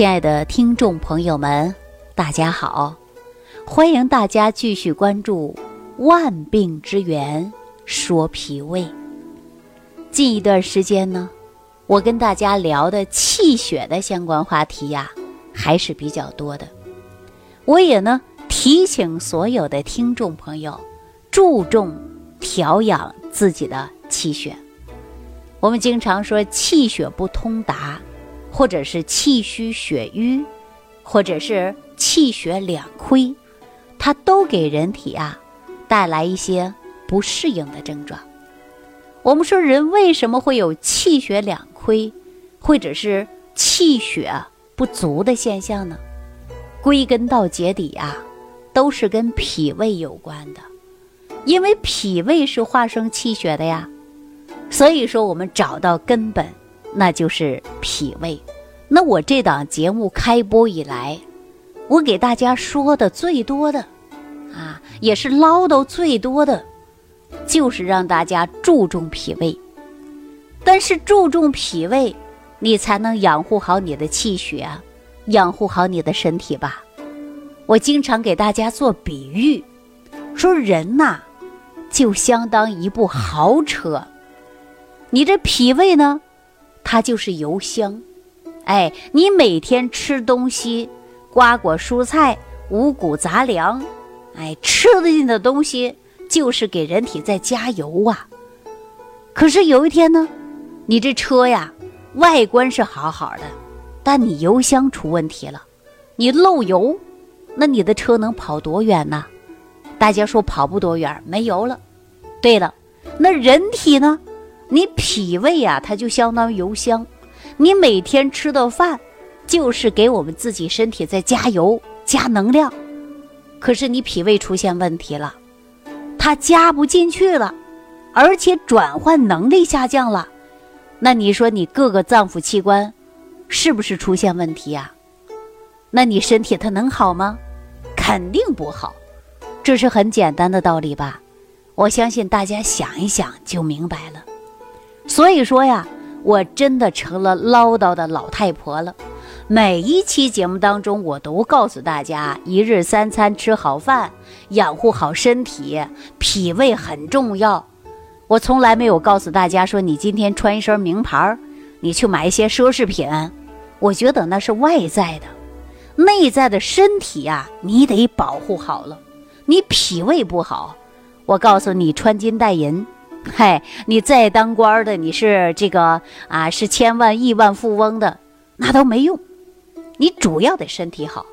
亲爱的听众朋友们，大家好！欢迎大家继续关注《万病之源说脾胃》。近一段时间呢，我跟大家聊的气血的相关话题呀，还是比较多的。我也呢提醒所有的听众朋友，注重调养自己的气血。我们经常说气血不通达。或者是气虚血瘀，或者是气血两亏，它都给人体啊带来一些不适应的症状。我们说人为什么会有气血两亏，或者是气血不足的现象呢？归根到结底啊，都是跟脾胃有关的，因为脾胃是化生气血的呀。所以说，我们找到根本。那就是脾胃。那我这档节目开播以来，我给大家说的最多的，啊，也是唠叨最多的，就是让大家注重脾胃。但是注重脾胃，你才能养护好你的气血，养护好你的身体吧。我经常给大家做比喻，说人呐，就相当一部豪车，你这脾胃呢？它就是油香，哎，你每天吃东西，瓜果蔬菜、五谷杂粮，哎，吃得进的东西就是给人体在加油啊。可是有一天呢，你这车呀，外观是好好的，但你油箱出问题了，你漏油，那你的车能跑多远呢？大家说跑不多远，没油了。对了，那人体呢？你脾胃呀，它就相当于油箱，你每天吃的饭，就是给我们自己身体在加油、加能量。可是你脾胃出现问题了，它加不进去了，而且转换能力下降了，那你说你各个脏腑器官是不是出现问题呀？那你身体它能好吗？肯定不好，这是很简单的道理吧？我相信大家想一想就明白了。所以说呀，我真的成了唠叨的老太婆了。每一期节目当中，我都告诉大家，一日三餐吃好饭，养护好身体，脾胃很重要。我从来没有告诉大家说，你今天穿一身名牌，你去买一些奢侈品。我觉得那是外在的，内在的身体呀，你得保护好了。你脾胃不好，我告诉你，穿金戴银。嗨，你再当官的，你是这个啊，是千万亿万富翁的，那都没用。你主要得身体好，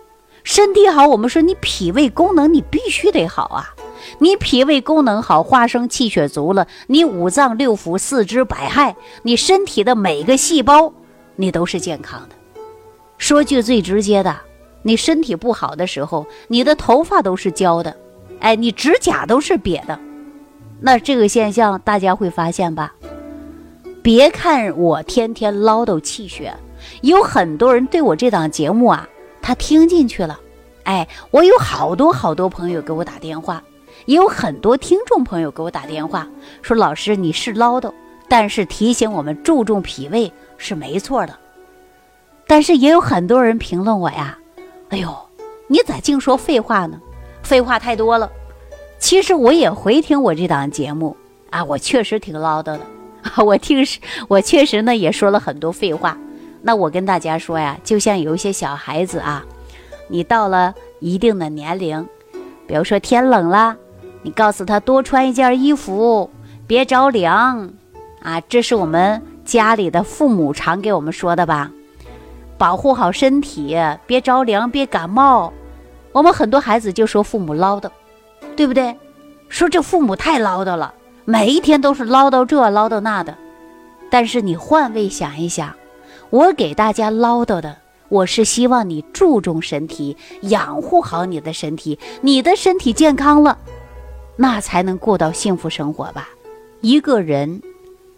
身体好，我们说你脾胃功能你必须得好啊。你脾胃功能好，化生气血足了，你五脏六腑、四肢百骸，你身体的每个细胞，你都是健康的。说句最直接的，你身体不好的时候，你的头发都是焦的，哎，你指甲都是瘪的。那这个现象大家会发现吧？别看我天天唠叨气血，有很多人对我这档节目啊，他听进去了。哎，我有好多好多朋友给我打电话，也有很多听众朋友给我打电话，说老师你是唠叨，但是提醒我们注重脾胃是没错的。但是也有很多人评论我呀，哎呦，你咋净说废话呢？废话太多了。其实我也回听我这档节目啊，我确实挺唠叨的啊，我听是，我确实呢也说了很多废话。那我跟大家说呀，就像有一些小孩子啊，你到了一定的年龄，比如说天冷了，你告诉他多穿一件衣服，别着凉啊，这是我们家里的父母常给我们说的吧，保护好身体，别着凉，别感冒。我们很多孩子就说父母唠叨。对不对？说这父母太唠叨了，每一天都是唠叨这唠叨那的。但是你换位想一想，我给大家唠叨的，我是希望你注重身体，养护好你的身体，你的身体健康了，那才能过到幸福生活吧。一个人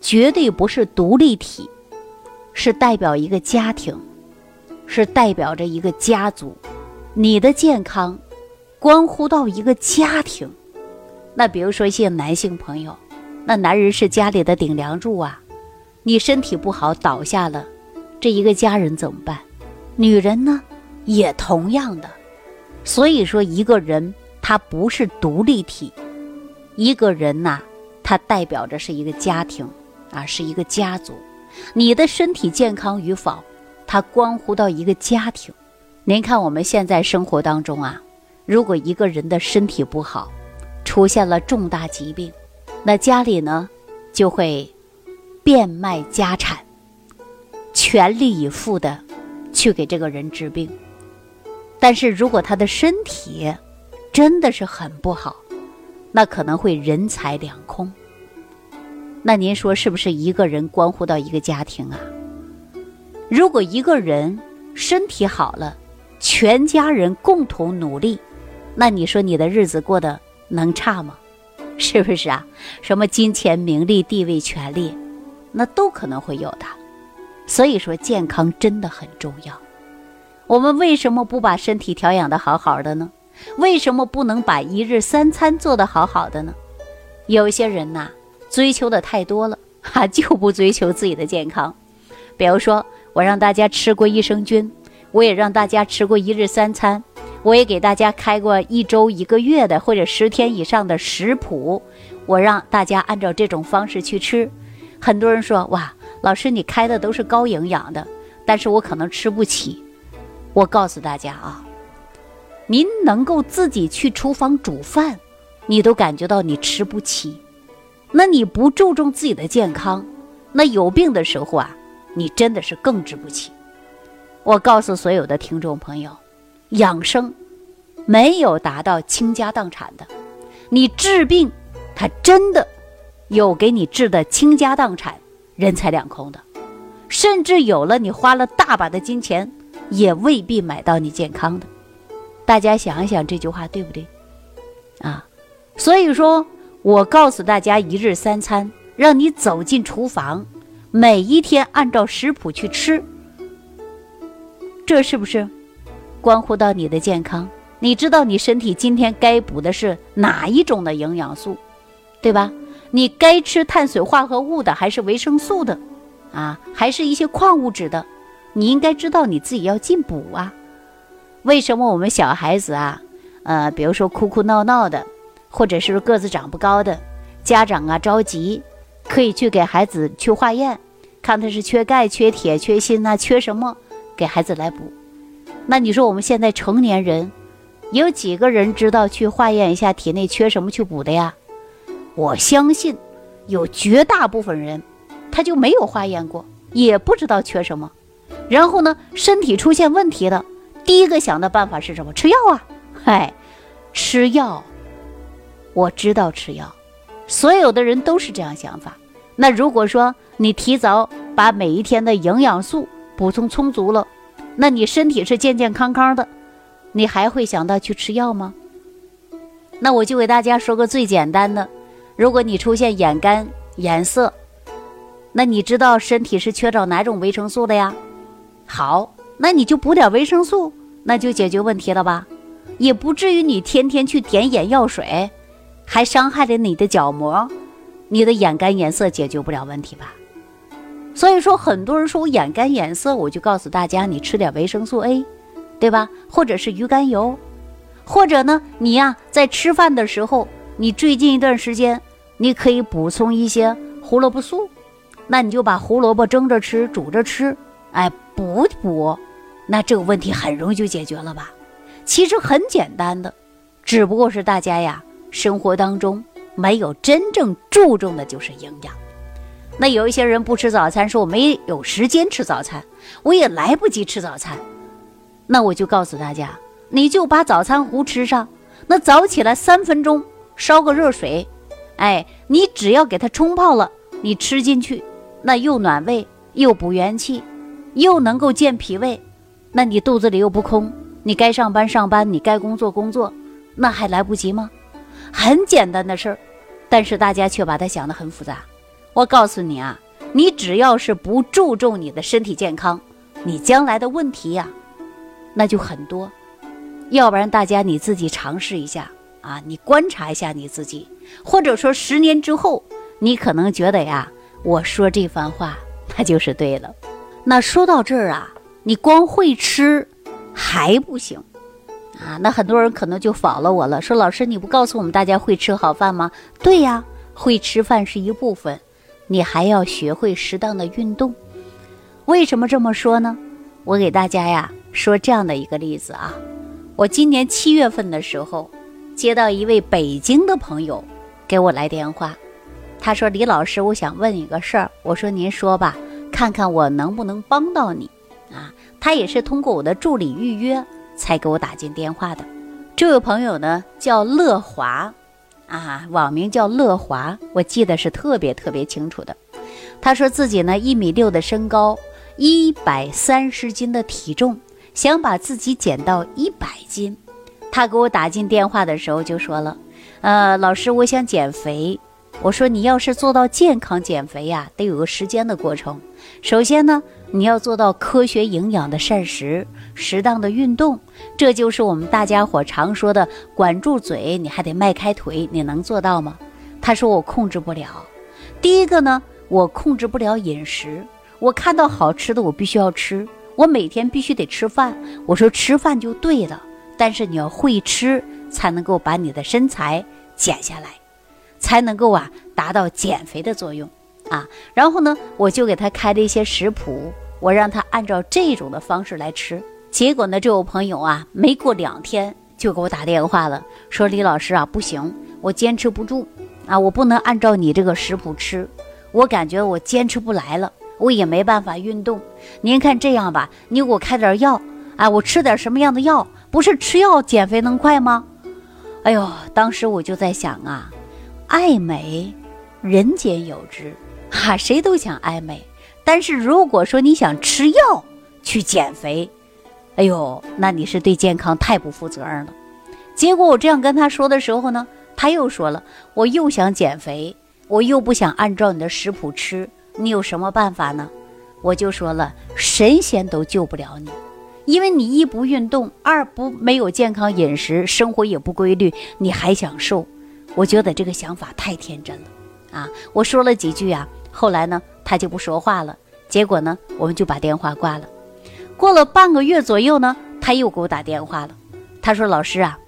绝对不是独立体，是代表一个家庭，是代表着一个家族。你的健康。关乎到一个家庭，那比如说一些男性朋友，那男人是家里的顶梁柱啊，你身体不好倒下了，这一个家人怎么办？女人呢，也同样的。所以说，一个人他不是独立体，一个人呐，他代表着是一个家庭啊，是一个家族。你的身体健康与否，它关乎到一个家庭。您看我们现在生活当中啊，如果一个人的身体不好，出现了重大疾病，那家里呢就会变卖家产，全力以赴的去给这个人治病。但是如果他的身体真的是很不好，那可能会人财两空。那您说是不是一个人关乎到一个家庭啊？如果一个人身体好了，全家人共同努力，那你说你的日子过得能差吗？是不是啊？什么金钱、名利、地位、权利，那都可能会有的。所以说，健康真的很重要。我们为什么不把身体调养的好好的呢？为什么不能把一日三餐做得好好的呢？有些人呐。追求的太多了，哈，就不追求自己的健康。比如说，我让大家吃过益生菌，我也让大家吃过一日三餐，我也给大家开过一周、一个月的或者十天以上的食谱，我让大家按照这种方式去吃。很多人说：“哇，老师，你开的都是高营养的，但是我可能吃不起。”我告诉大家啊，您能够自己去厨房煮饭，你都感觉到你吃不起。那你不注重自己的健康，那有病的时候啊，你真的是更治不起。我告诉所有的听众朋友，养生没有达到倾家荡产的，你治病，他真的有给你治的倾家荡产、人财两空的，甚至有了你花了大把的金钱，也未必买到你健康的。大家想一想这句话对不对？啊，所以说。我告诉大家，一日三餐，让你走进厨房，每一天按照食谱去吃，这是不是关乎到你的健康？你知道你身体今天该补的是哪一种的营养素，对吧？你该吃碳水化合物的，还是维生素的，啊，还是一些矿物质的？你应该知道你自己要进补啊。为什么我们小孩子啊，呃，比如说哭哭闹闹的？或者是个子长不高的家长啊，着急，可以去给孩子去化验，看他是缺钙、缺铁、缺锌呐，缺什么，给孩子来补。那你说我们现在成年人，有几个人知道去化验一下体内缺什么去补的呀？我相信有绝大部分人，他就没有化验过，也不知道缺什么。然后呢，身体出现问题了，第一个想的办法是什么？吃药啊！嗨，吃药。我知道吃药，所有的人都是这样想法。那如果说你提早把每一天的营养素补充充足了，那你身体是健健康康的，你还会想到去吃药吗？那我就给大家说个最简单的：如果你出现眼干、眼涩，那你知道身体是缺少哪种维生素的呀？好，那你就补点维生素，那就解决问题了吧？也不至于你天天去点眼药水。还伤害了你的角膜，你的眼干眼涩解决不了问题吧？所以说，很多人说我眼干眼涩，我就告诉大家，你吃点维生素 A，对吧？或者是鱼肝油，或者呢，你呀在吃饭的时候，你最近一段时间，你可以补充一些胡萝卜素，那你就把胡萝卜蒸着吃、煮着吃，哎，补补，那这个问题很容易就解决了吧？其实很简单的，只不过是大家呀。生活当中没有真正注重的就是营养。那有一些人不吃早餐，说我没有时间吃早餐，我也来不及吃早餐。那我就告诉大家，你就把早餐糊吃上。那早起来三分钟烧个热水，哎，你只要给它冲泡了，你吃进去，那又暖胃又补元气，又能够健脾胃。那你肚子里又不空，你该上班上班，你该工作工作，那还来不及吗？很简单的事儿，但是大家却把它想得很复杂。我告诉你啊，你只要是不注重你的身体健康，你将来的问题呀，那就很多。要不然大家你自己尝试一下啊，你观察一下你自己，或者说十年之后，你可能觉得呀，我说这番话那就是对了。那说到这儿啊，你光会吃还不行啊。那很多人可能就否了我了，说老师你不告诉我们大家会吃好饭吗？对呀，会吃饭是一部分，你还要学会适当的运动。为什么这么说呢？我给大家呀说这样的一个例子啊，我今年七月份的时候接到一位北京的朋友给我来电话。他说：“李老师，我想问你个事儿。”我说：“您说吧，看看我能不能帮到你。”啊，他也是通过我的助理预约才给我打进电话的。这位朋友呢叫乐华，啊，网名叫乐华，我记得是特别特别清楚的。他说自己呢一米六的身高，一百三十斤的体重，想把自己减到一百斤。他给我打进电话的时候就说了：“呃，老师，我想减肥。”我说你要是做到健康减肥呀，得有个时间的过程。首先呢，你要做到科学营养的膳食，适当的运动，这就是我们大家伙常说的管住嘴，你还得迈开腿，你能做到吗？他说我控制不了。第一个呢，我控制不了饮食，我看到好吃的我必须要吃，我每天必须得吃饭。我说吃饭就对了，但是你要会吃，才能够把你的身材减下来。才能够啊达到减肥的作用啊，然后呢，我就给他开了一些食谱，我让他按照这种的方式来吃。结果呢，这位朋友啊，没过两天就给我打电话了，说李老师啊，不行，我坚持不住啊，我不能按照你这个食谱吃，我感觉我坚持不来了，我也没办法运动。您看这样吧，你给我开点药啊，我吃点什么样的药？不是吃药减肥能快吗？哎呦，当时我就在想啊。爱美，人间有之，哈，谁都想爱美。但是如果说你想吃药去减肥，哎呦，那你是对健康太不负责任了。结果我这样跟他说的时候呢，他又说了，我又想减肥，我又不想按照你的食谱吃，你有什么办法呢？我就说了，神仙都救不了你，因为你一不运动，二不没有健康饮食，生活也不规律，你还想瘦。我觉得这个想法太天真了，啊！我说了几句啊，后来呢，他就不说话了。结果呢，我们就把电话挂了。过了半个月左右呢，他又给我打电话了。他说：“老师啊，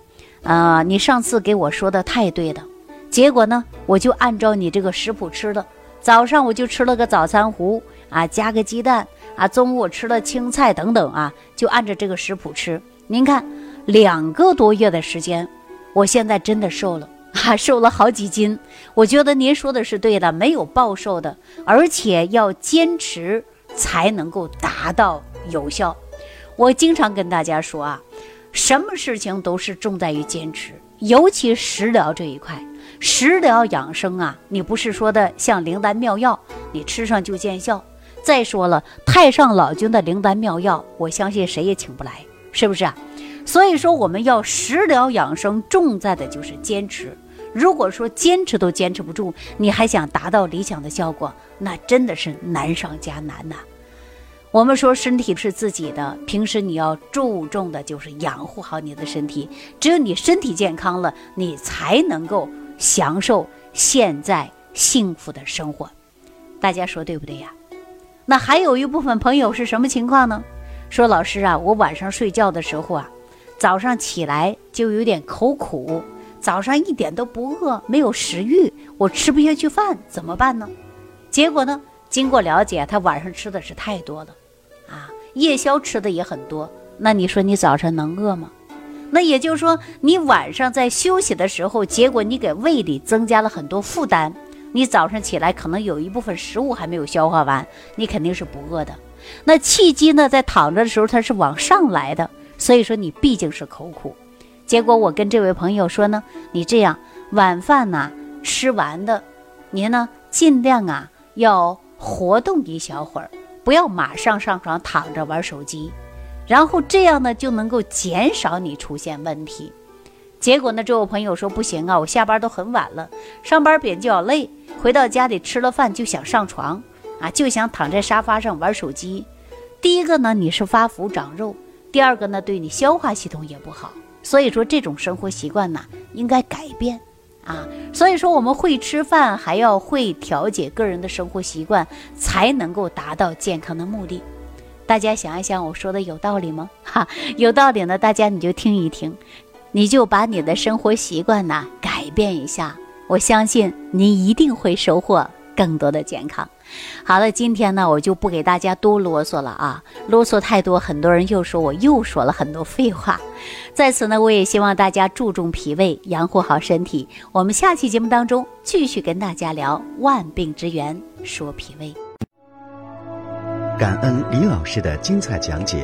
啊，你上次给我说的太对了。结果呢，我就按照你这个食谱吃了。早上我就吃了个早餐糊啊，加个鸡蛋啊。中午我吃了青菜等等啊，就按照这个食谱吃。您看，两个多月的时间，我现在真的瘦了。”哈，瘦了好几斤，我觉得您说的是对的，没有暴瘦的，而且要坚持才能够达到有效。我经常跟大家说啊，什么事情都是重在于坚持，尤其食疗这一块，食疗养生啊，你不是说的像灵丹妙药，你吃上就见效。再说了，太上老君的灵丹妙药，我相信谁也请不来，是不是啊？所以说，我们要食疗养生，重在的就是坚持。如果说坚持都坚持不住，你还想达到理想的效果，那真的是难上加难呐。我们说身体是自己的，平时你要注重的就是养护好你的身体。只有你身体健康了，你才能够享受现在幸福的生活。大家说对不对呀？那还有一部分朋友是什么情况呢？说老师啊，我晚上睡觉的时候啊。早上起来就有点口苦，早上一点都不饿，没有食欲，我吃不下去饭，怎么办呢？结果呢，经过了解，他晚上吃的是太多了，啊，夜宵吃的也很多。那你说你早上能饿吗？那也就是说，你晚上在休息的时候，结果你给胃里增加了很多负担，你早上起来可能有一部分食物还没有消化完，你肯定是不饿的。那气机呢，在躺着的时候，它是往上来的。所以说你毕竟是口苦，结果我跟这位朋友说呢，你这样晚饭呢吃完的，您呢尽量啊要活动一小会儿，不要马上上床躺着玩手机，然后这样呢就能够减少你出现问题。结果呢，这位朋友说不行啊，我下班都很晚了，上班比较累，回到家里吃了饭就想上床啊，就想躺在沙发上玩手机。第一个呢，你是发福长肉。第二个呢，对你消化系统也不好，所以说这种生活习惯呢应该改变啊。所以说我们会吃饭，还要会调节个人的生活习惯，才能够达到健康的目的。大家想一想，我说的有道理吗？哈，有道理呢，大家你就听一听，你就把你的生活习惯呢改变一下，我相信你一定会收获更多的健康。好了，今天呢，我就不给大家多啰嗦了啊，啰嗦太多，很多人又说我又说了很多废话。在此呢，我也希望大家注重脾胃，养护好身体。我们下期节目当中继续跟大家聊万病之源，说脾胃。感恩李老师的精彩讲解。